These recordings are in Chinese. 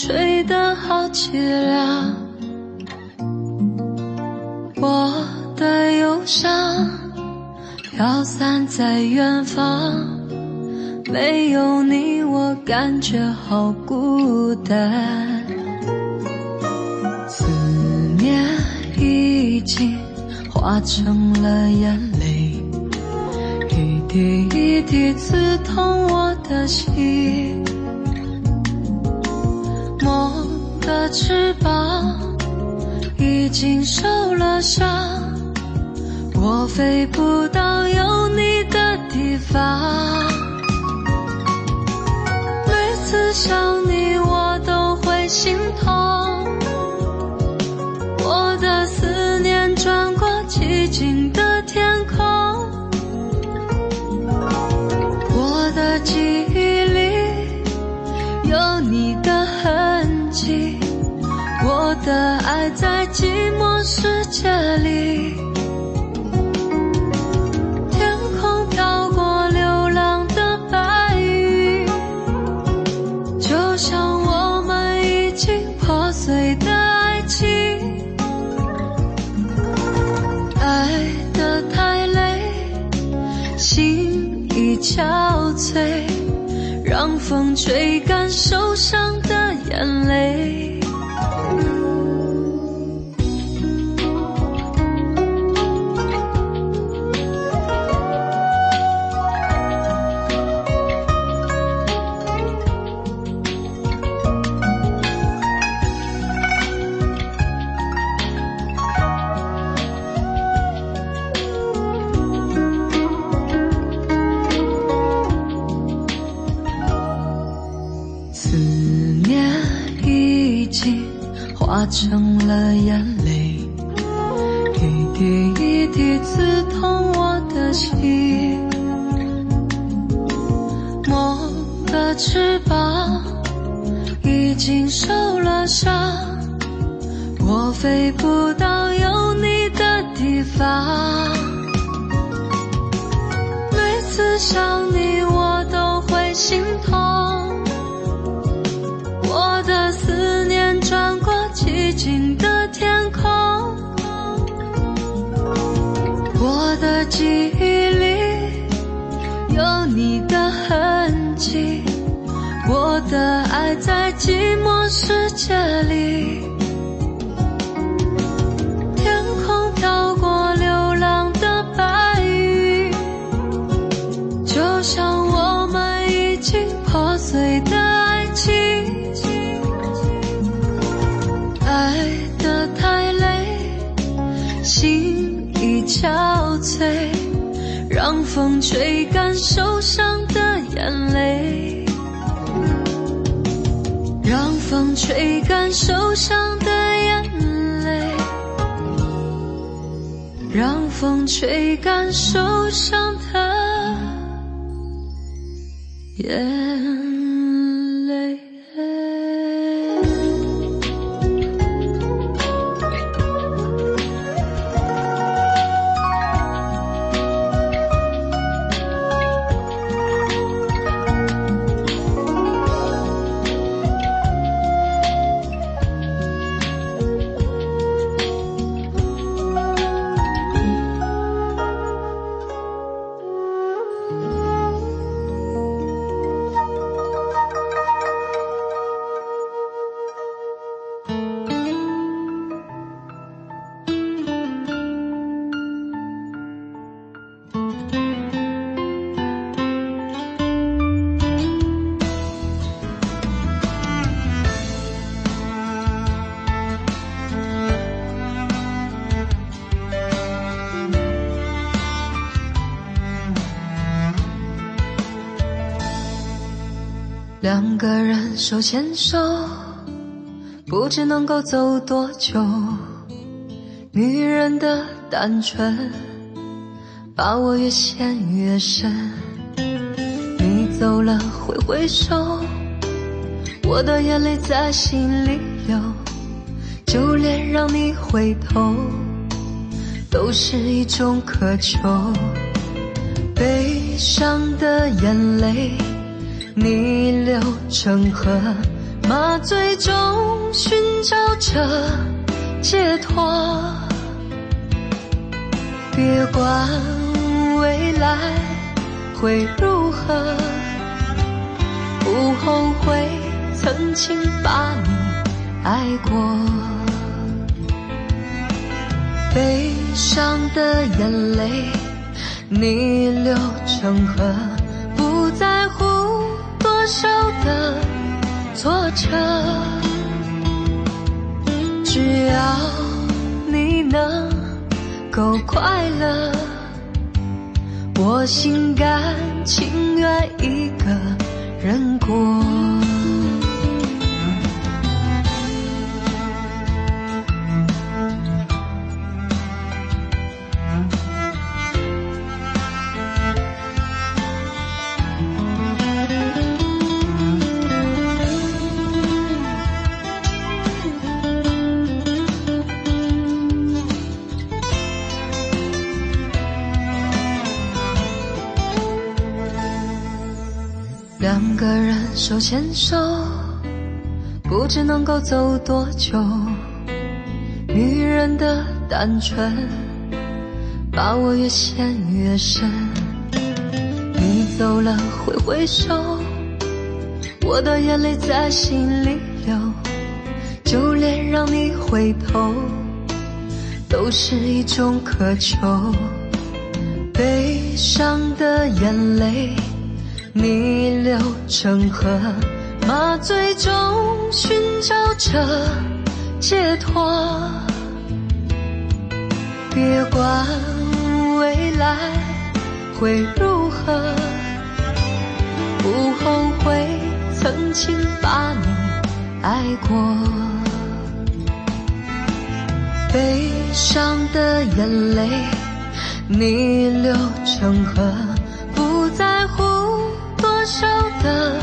吹得好凄凉。我的忧伤飘散在远方，没有你我感觉好孤单。思念已经化成飞不到有你的地方。每次想你，我都会心痛。我的思念转过寂静的天空，我的记忆里有你的痕迹，我的爱在寂寞世界里。憔悴，让风吹干受伤的眼泪。成了眼世界里。天空飘过流浪的白云，就像我们已经破碎的爱情。爱的太累，心已憔悴，让风吹干受伤的眼泪，风吹干受伤的眼泪，让风吹干受伤的眼泪。手牵手，不知能够走多久。女人的单纯，把我越陷越深。你走了，挥挥手，我的眼泪在心里流。就连让你回头，都是一种渴求。悲伤的眼泪。逆流成河，麻醉中寻找着解脱。别管未来会如何，不后悔曾经把你爱过。悲伤的眼泪逆流成河，手的挫折，只要你能够快乐，我心甘情愿一个人过。手牵手，不知能够走多久。女人的单纯，把我越陷越深。你走了，挥挥手，我的眼泪在心里流。就连让你回头，都是一种渴求。悲伤的眼泪。逆流成河，麻醉中寻找着解脱。别管未来会如何，不后悔曾经把你爱过。悲伤的眼泪逆流成河，少的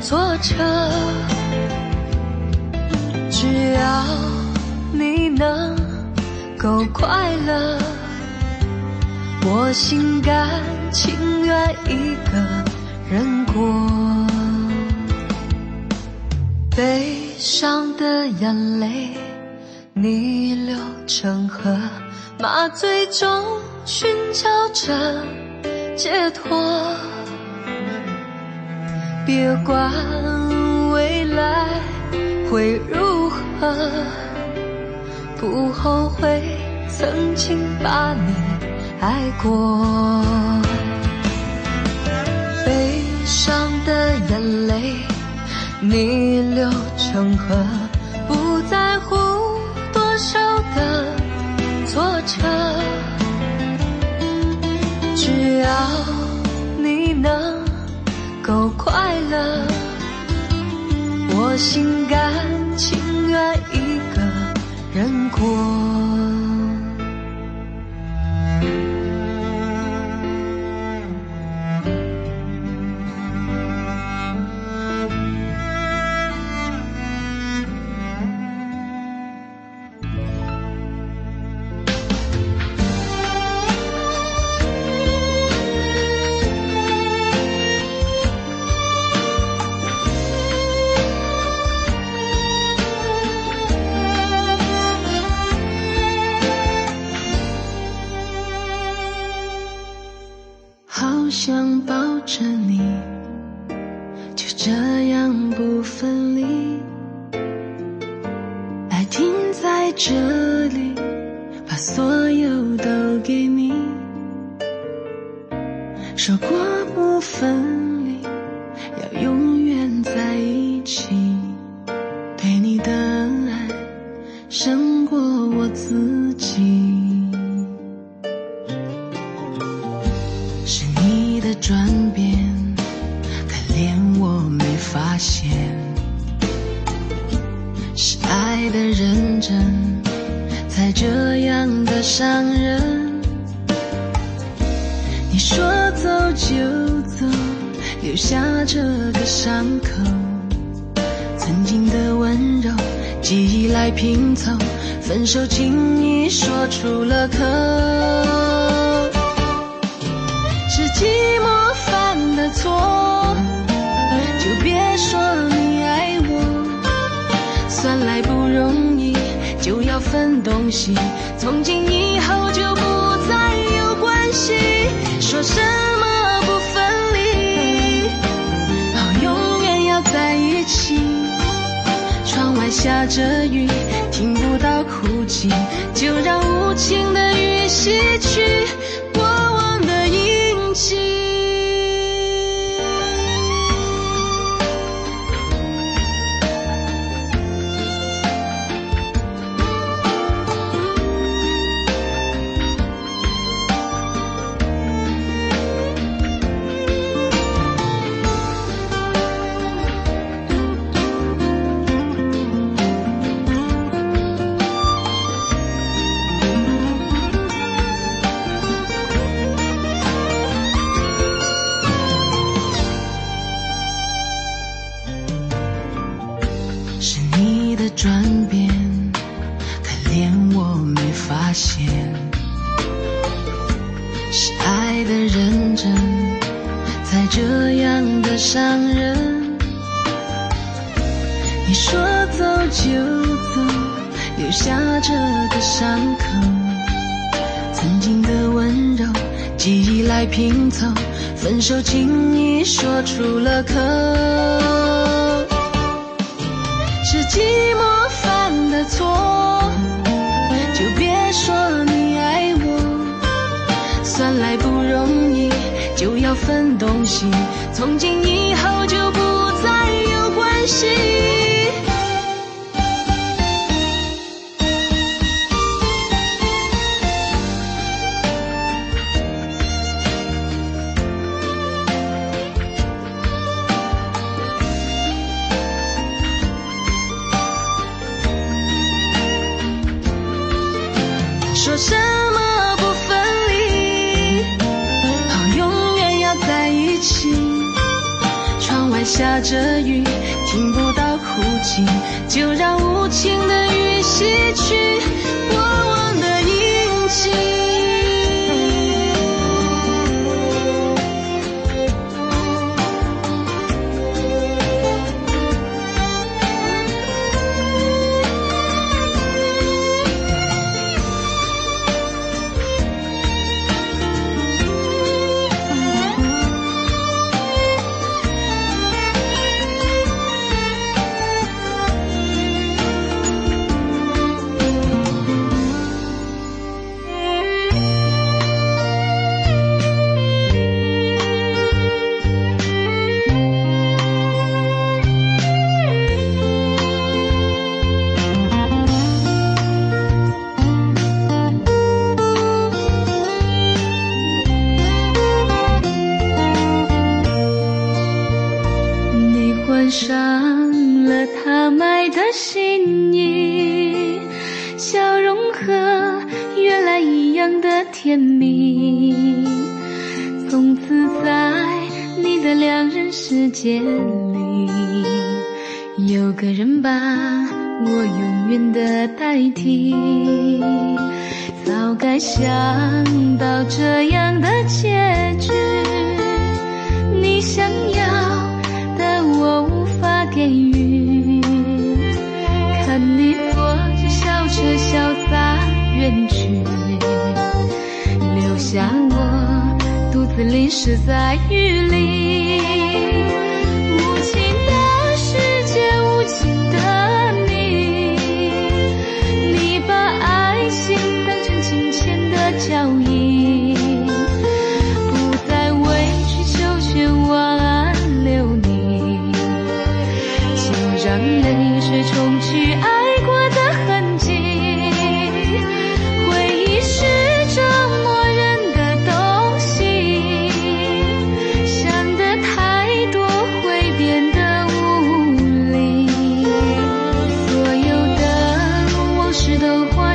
挫折，只要你能够快乐，我心甘情愿一个人过。悲伤的眼泪逆流成河，麻醉中寻找着解脱。别管未来会如何，不后悔曾经把你爱过。悲伤的眼泪逆流成河，不在乎多少的挫折，只要你能。够快乐，我心甘情愿一个人过。想抱着你，就这样不分离。爱停在这里，把所有都给你。说过。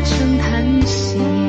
成叹息。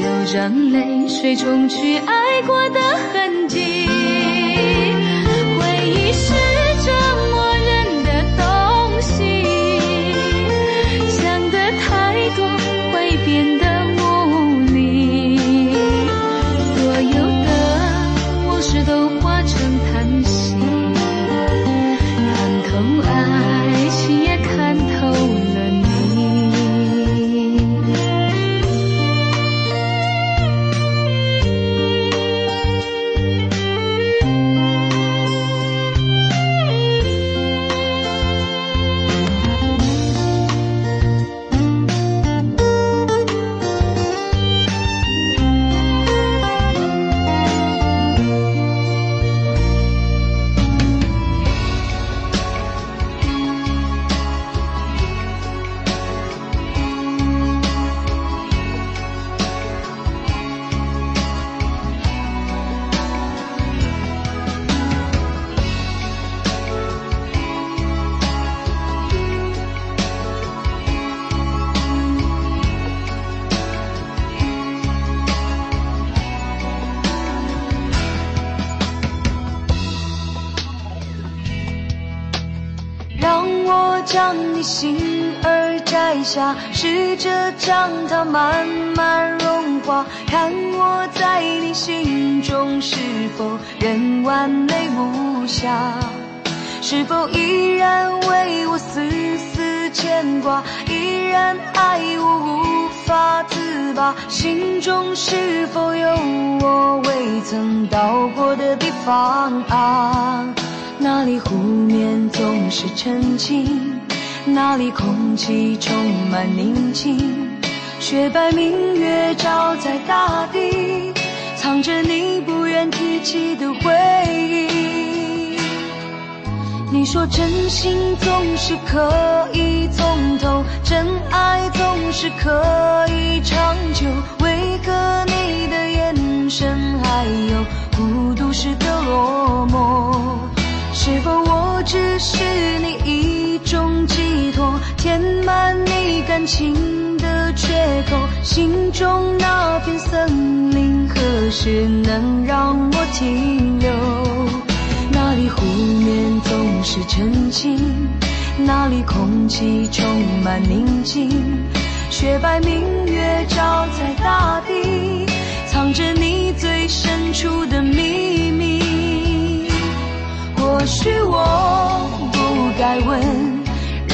就让泪水冲去爱过的痕迹。回忆是看我在你心中是否仍完美无瑕，是否依然为我丝丝牵挂，依然爱我无法自拔，心中是否有我未曾到过的地方啊？那里湖面总是澄清，那里空气充满宁静。雪白明月照在大地，藏着你不愿提起的回忆。你说真心总是可以从头，真爱总是可以长久，为何你的眼神还有孤独时的落寞？是否我只是你一种寄托，填满你感情缺口？心中那片森林何时能让我停留？那里湖面总是澄清，那里空气充满宁静。雪白明月照在大地，藏着你最深处的秘密。或许我不该问，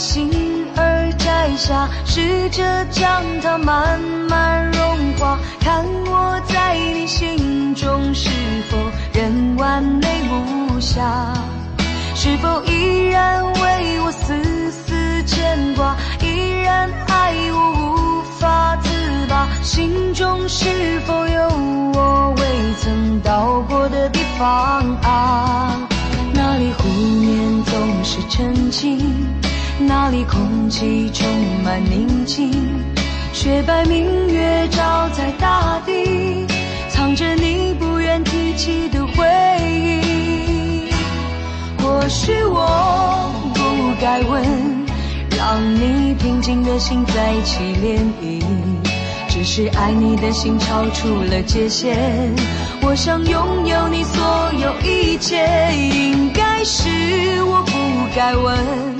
心儿摘下，试着将它慢慢融化，看我在你心中是否仍完美无瑕，是否依然为我丝丝牵挂，依然爱我无法自拔，心中是否有我未曾到过的地方啊？那里湖面总是澄清。那里空气充满宁静，雪白明月照在大地，藏着你不愿提起的回忆。或许我不该问，让你平静的心再起涟漪，只是爱你的心超出了界限。我想拥有你所有一切，应该是我不该问。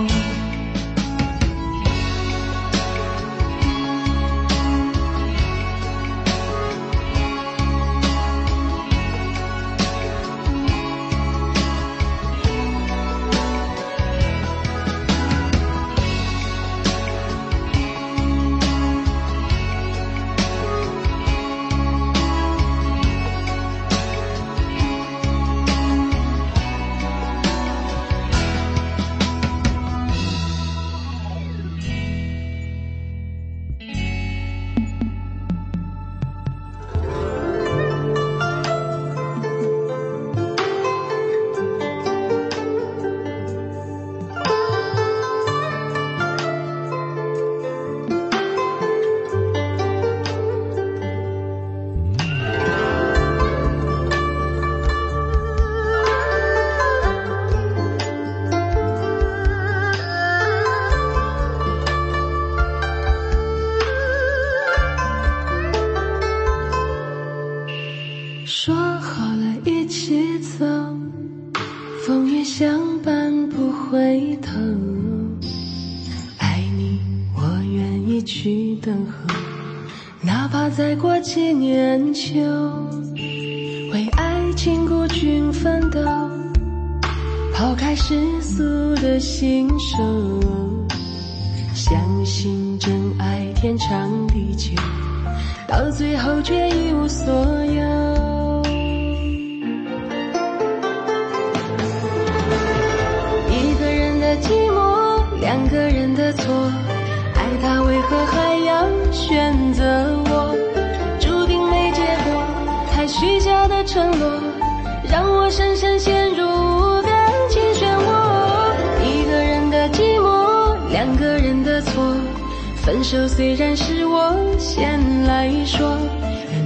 手虽然是我先来说，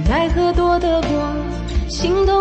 奈何躲得过，心。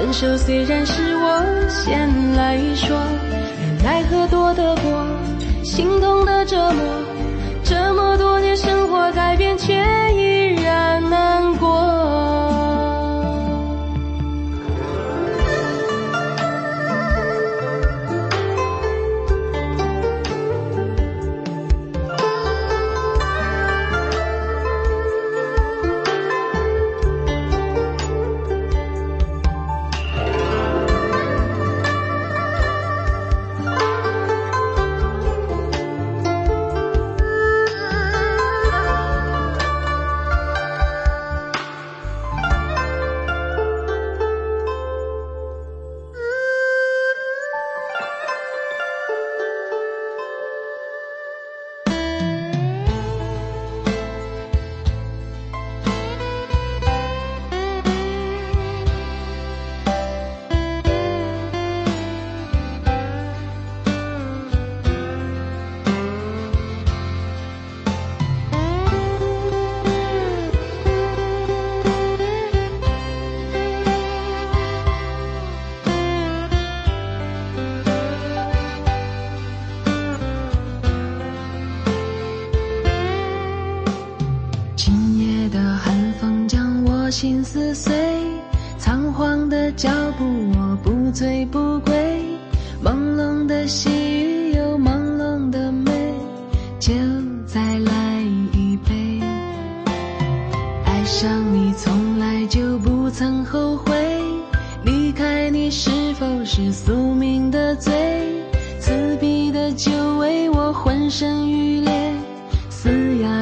分手虽然是我先来说，奈何躲得过心痛的折磨，这么多年生活改变。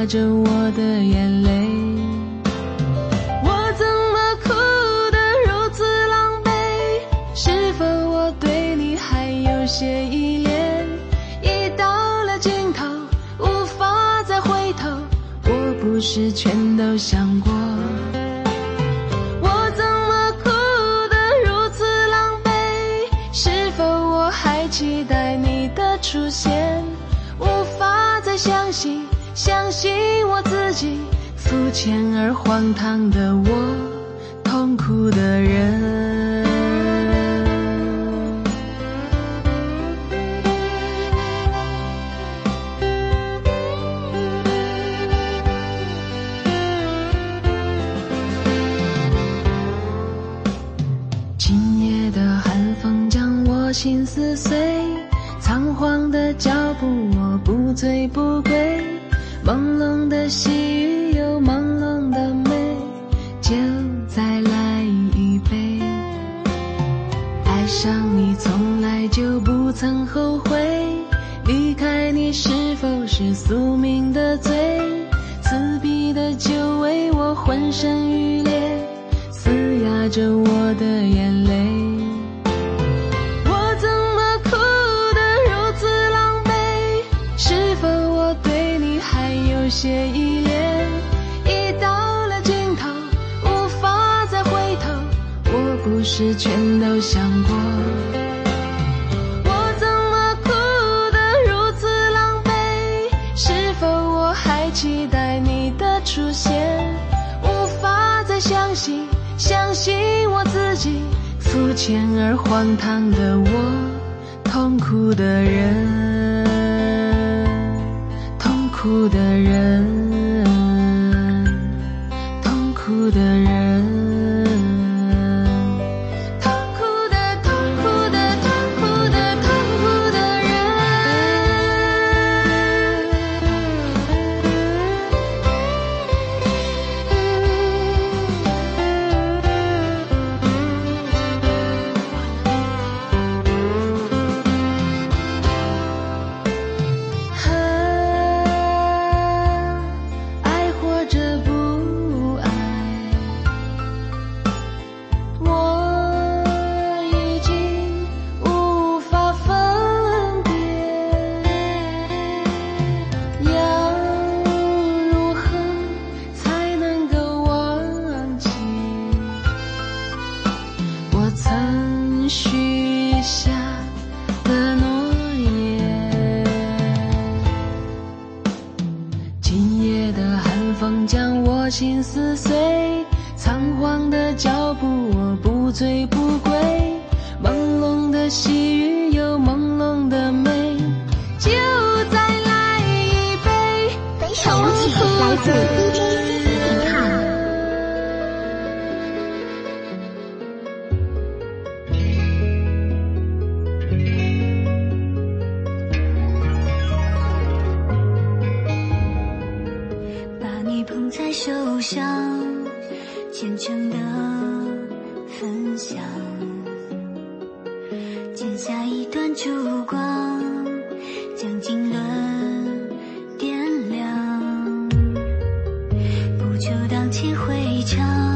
着我的浅而荒唐的我，痛苦的人，痛苦的人。桥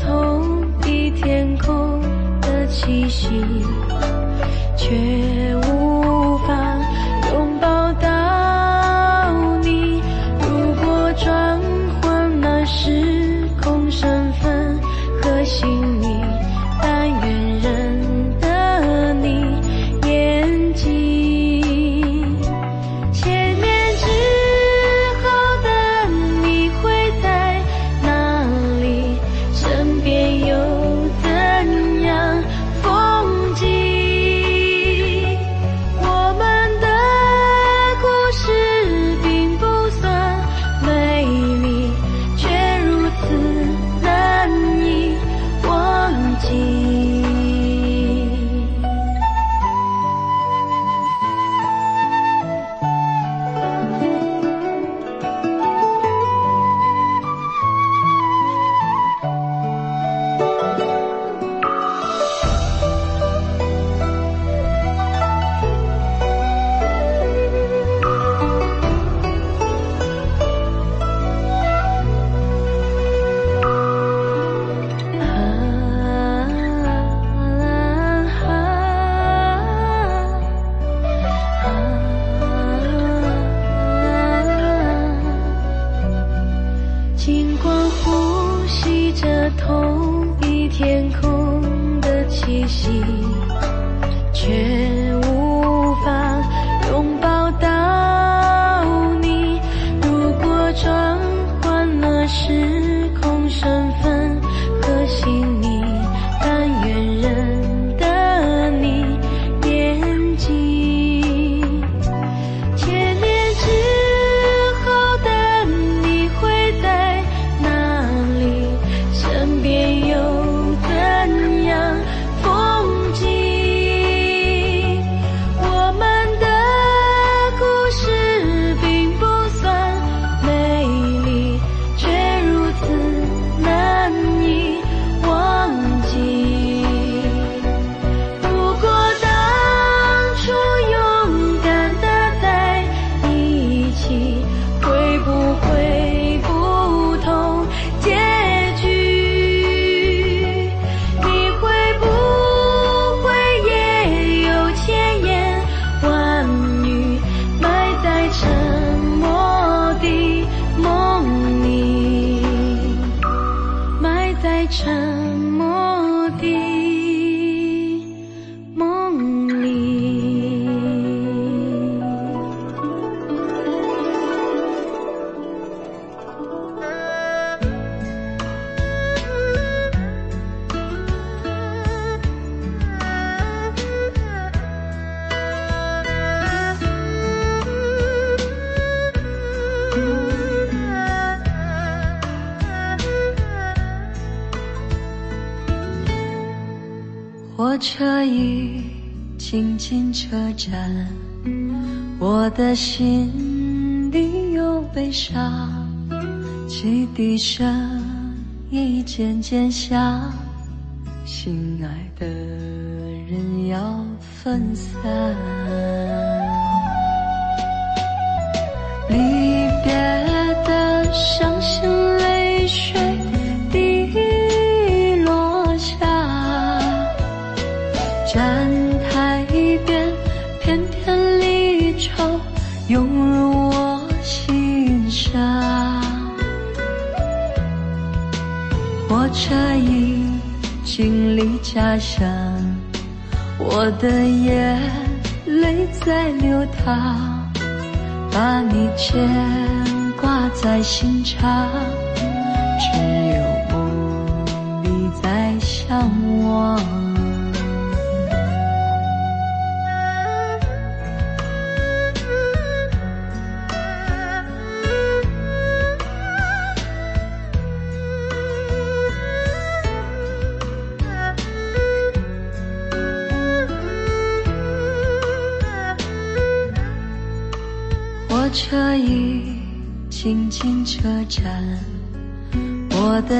同一天空的气息却站，我的心里有悲伤，汽笛声已渐渐响，心爱的人要分散，离别的伤心泪水滴落下。站台边，片片离愁涌入我心上。火车已经离家乡，我的眼泪在流淌，把你牵挂在心上，只有梦里在相望。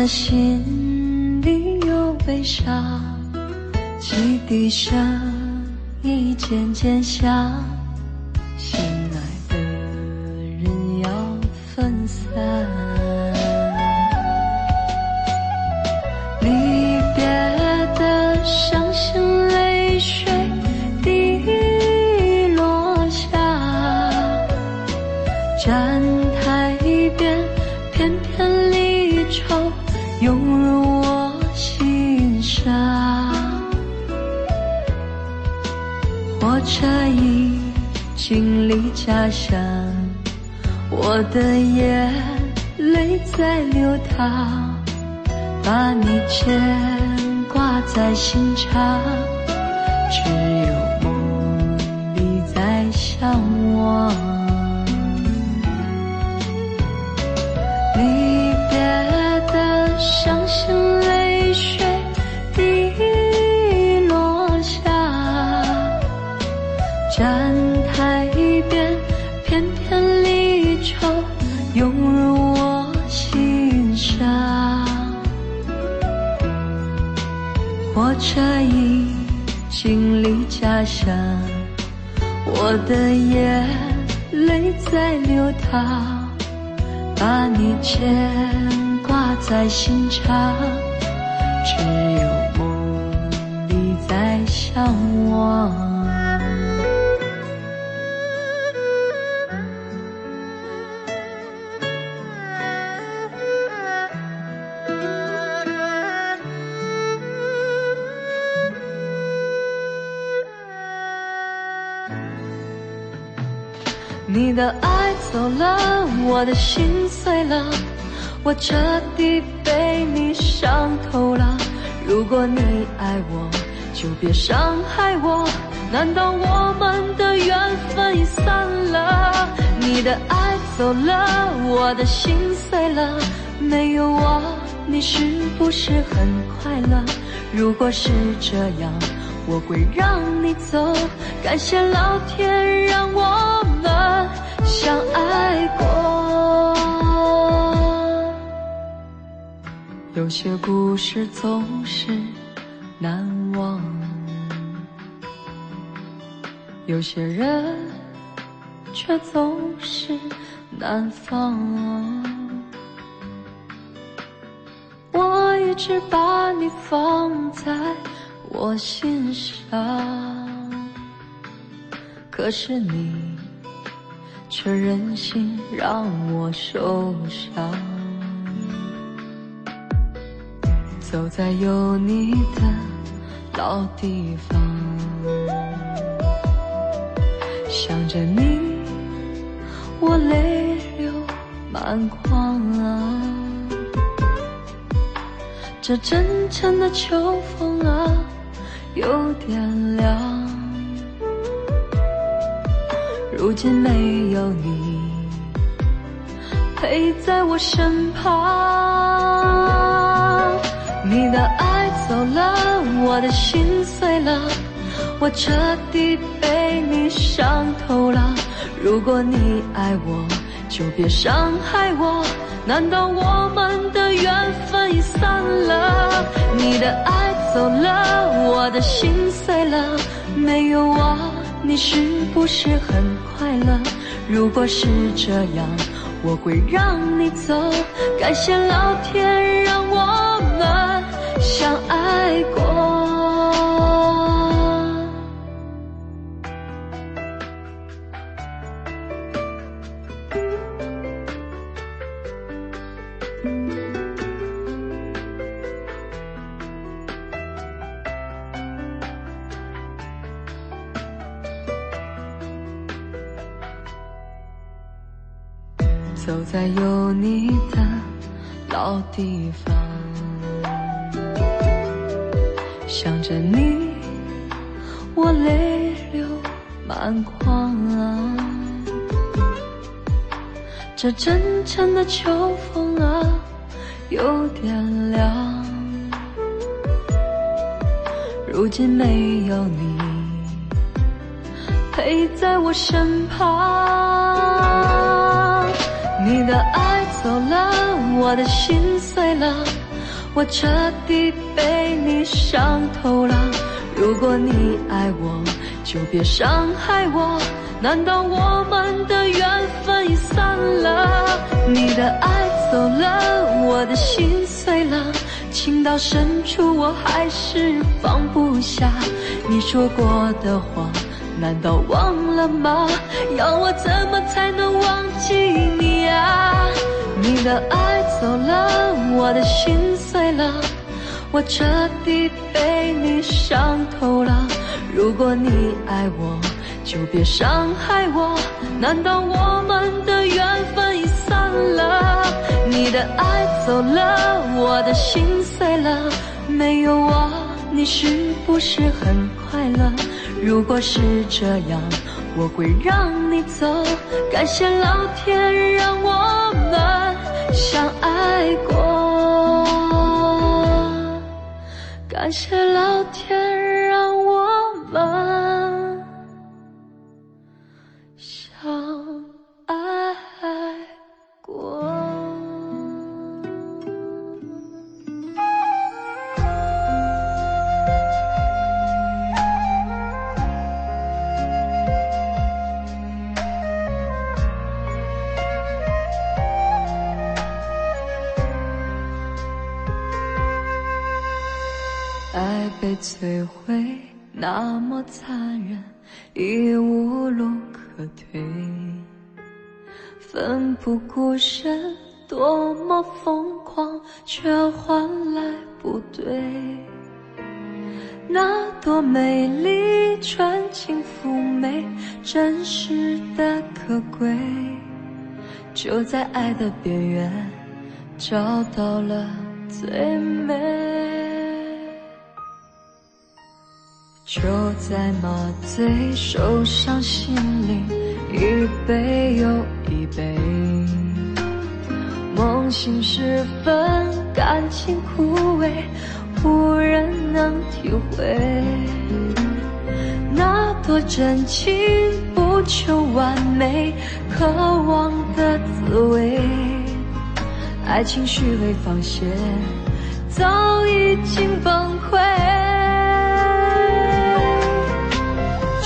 心里有悲伤，汽笛声已渐渐响，心肠只有梦里再相望离别的伤心把你牵。挂在心肠，只有梦里在向往。的爱走了，我的心碎了，我彻底被你伤透了。如果你爱我，就别伤害我。难道我们的缘分已散了？你的爱走了，我的心碎了，没有我，你是不是很快乐？如果是这样，我会让你走。感谢老天让我相爱过。有些故事总是难忘。有些人却总是难放，我一直把你放在我心上，可是你却任性让我受伤。走在有你的老地方。想着你，我泪流满眶啊！这真诚的秋风啊，有点凉。如今没有你陪在我身旁，你的爱走了，我的心碎了。我彻底被你伤透了。如果你爱我，就别伤害我。难道我们的缘分已散了？你的爱走了，我的心碎了。没有我，你是不是很快了？如果是这样，我会让你走。感谢老天让我们相爱过。这真诚的秋风啊，有点凉。如今没有你陪在我身旁，你的爱走了，我的心碎了，我彻底被你伤透了。如果你爱我，就别伤害我。难道我们的缘分已散了？你的爱走了，我的心碎了，情到深处我还是放不下你说过的话，难道忘了吗？要我怎么才能忘记你啊？你的爱走了，我的心碎了，我彻底被你伤透了。如果你爱我。就别伤害我，难道我们的缘分已散了？你的爱走了，我的心碎了，没有我，你是不是很快乐？如果是这样，我会让你走。感谢老天让我们相爱过，感谢老天让我们。摧毁，那么残忍，已无路可退。奋不顾身，多么疯狂，却换来不对。那朵美丽、纯情妩媚、真实的可贵，就在爱的边缘找到了最美。就在麻醉受伤，心灵一杯又一杯，梦醒时分，感情枯萎。无人能体会那多真情，不求完美，渴望的滋味。爱情虚伪放泄，早已经崩溃。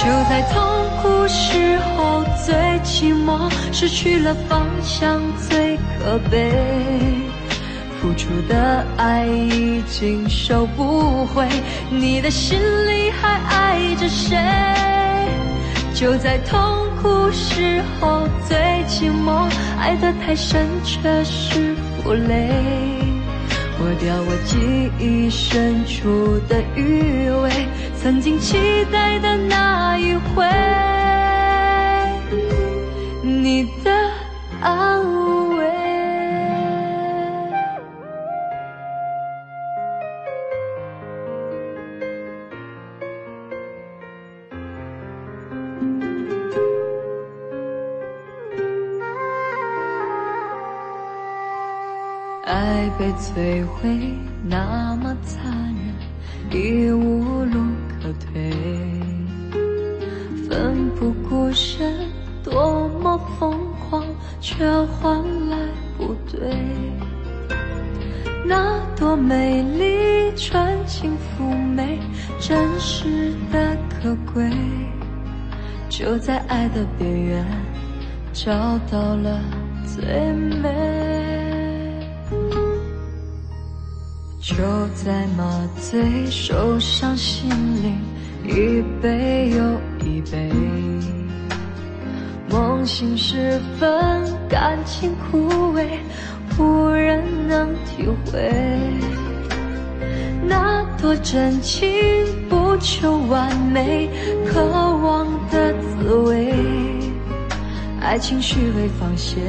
就在痛苦时候最寂寞，失去了方向最可悲。付出的爱已经收不回，你的心里还爱着谁？就在痛苦时候最寂寞，爱得太深却是负累，抹掉我记忆深处的余味，曾经期待的那一回，你的安慰。摧毁，那么残忍，已无路可退。奋不顾身，多么疯狂，却换来不对。那多美丽、纯情妩媚、真实的可贵，就在爱的边缘找到了最美。就在麻醉受伤，心灵一杯又一杯。梦醒时分，感情枯萎，无人能体会。那多真情，不求完美，渴望的滋味。爱情虚伪放线，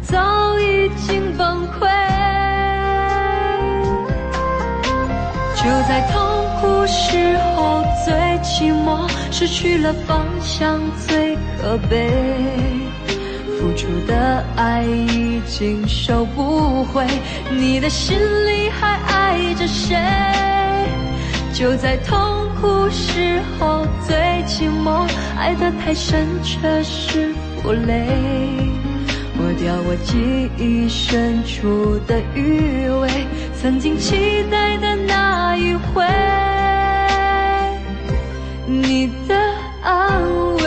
早已经崩溃。就在痛苦时候最寂寞，失去了方向最可悲，付出的爱已经收不回，你的心里还爱着谁？就在痛苦时候最寂寞，爱得太深却是负累，抹掉我记忆深处的余味，曾经期待的一回，你的安慰。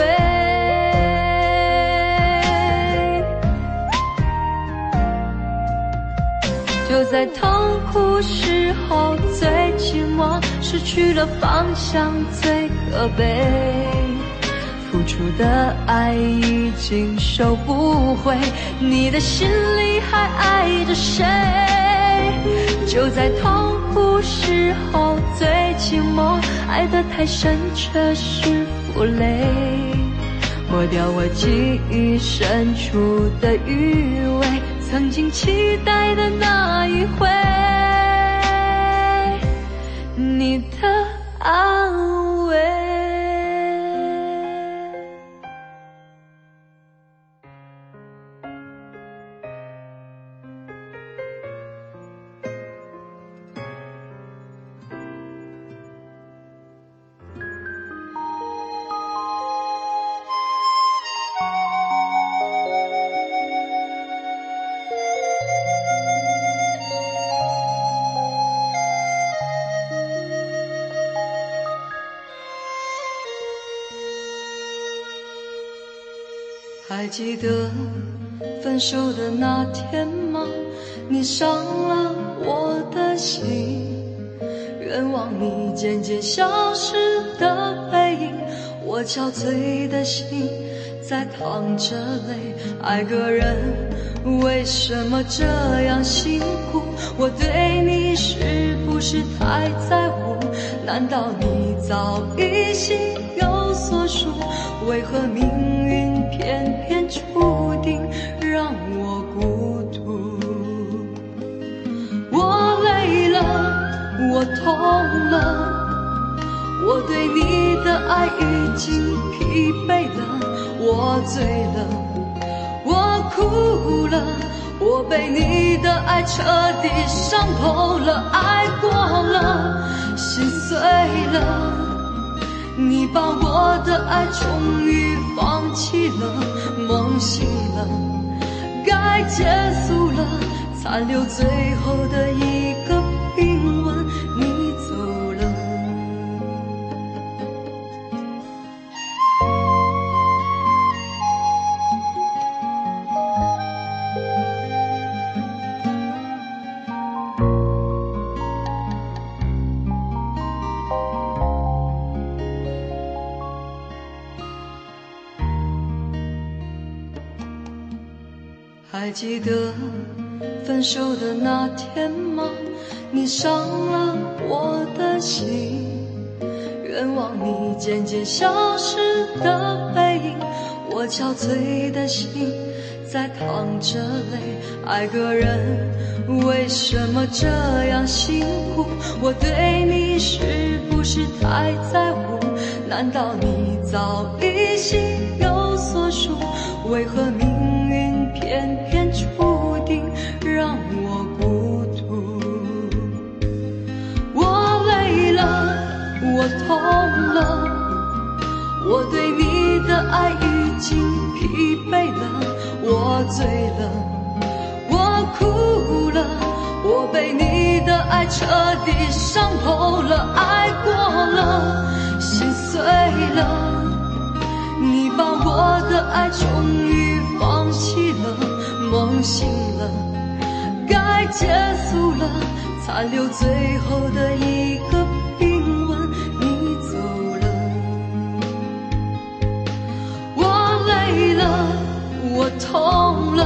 就在痛苦时候最寂寞，失去了方向最可悲，付出的爱已经收不回，你的心里还爱着谁？就在痛时候最寂寞，爱得太深却是负累，抹掉我记忆深处的余味，曾经期待的那一回，你的安慰。记得分手的那天吗？你伤了我的心，愿望你渐渐消失的背影，我憔悴的心在淌着泪。爱个人为什么这样辛苦？我对你是不是太在乎？难道你早已心有所属？为何命运偏偏注定让我孤独？我累了，我痛了。我对你的爱已经疲惫了，我醉了，我哭了，我被你的爱彻底伤透了，爱过了，心碎了，你把我的爱终于放弃了，梦醒了，该结束了，残留最后的一还记得分手的那天吗？你伤了我的心，愿望你渐渐消失的背影，我憔悴的心在淌着泪。爱个人为什么这样辛苦？我对你是不是太在乎？难道你早已心有所属？为何命运偏爱已经疲惫了，我醉了，我哭了，我被你的爱彻底伤透了，爱过了，心碎了。你把我的爱终于放弃了，梦醒了，该结束了，残留最后的一个痛了，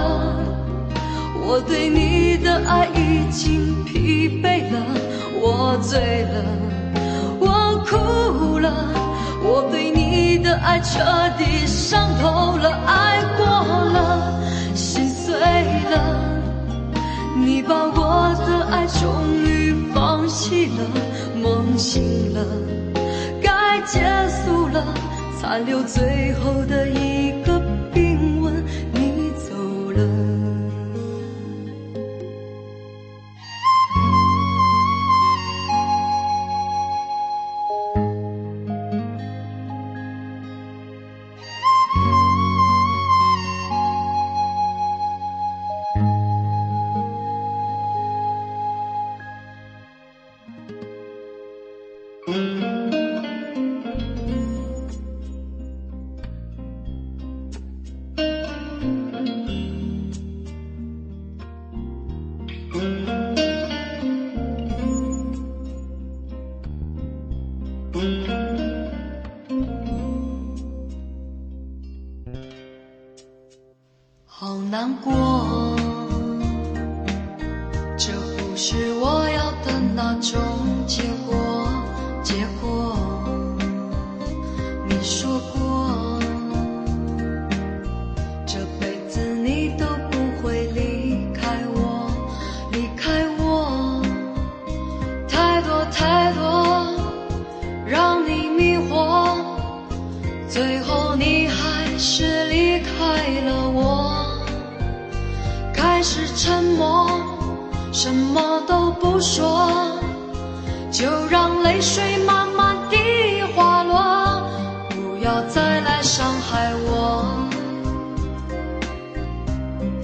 我对你的爱已经疲惫了，我醉了，我哭了，我对你。的爱彻底伤透了，爱过了，心碎了。你把我的爱终于放弃了，梦醒了，该结束了，残留最后的一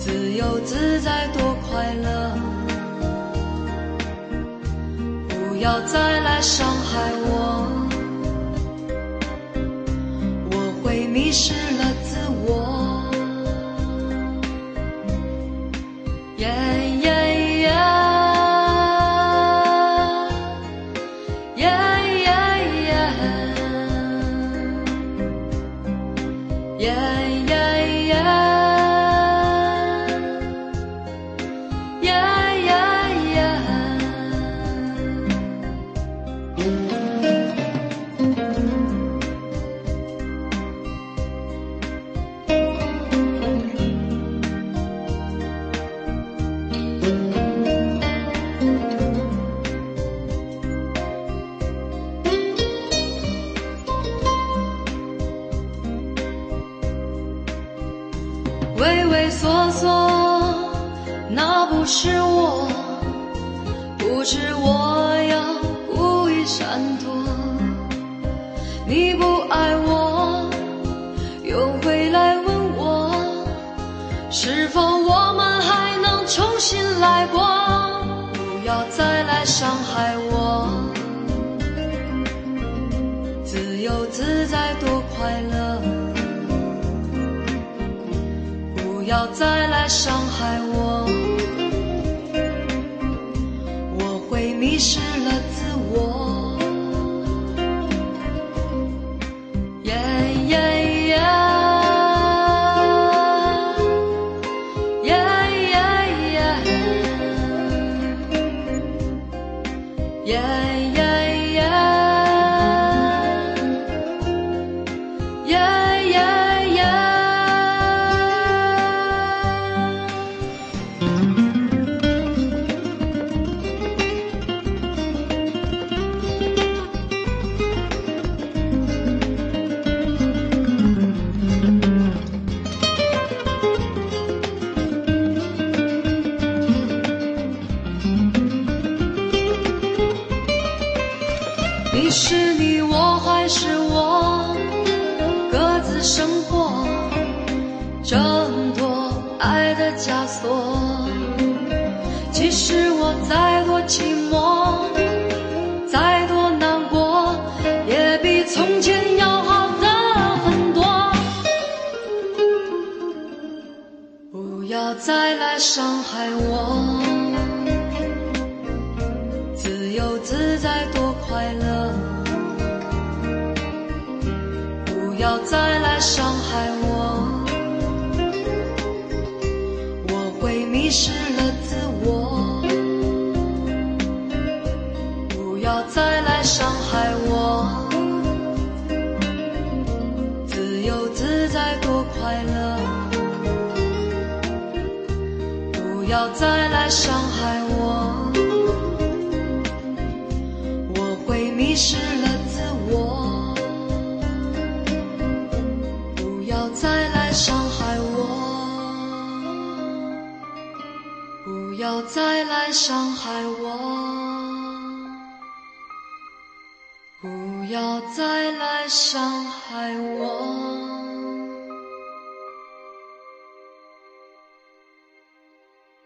自由自在多快乐，不要再来伤害我，我会迷失了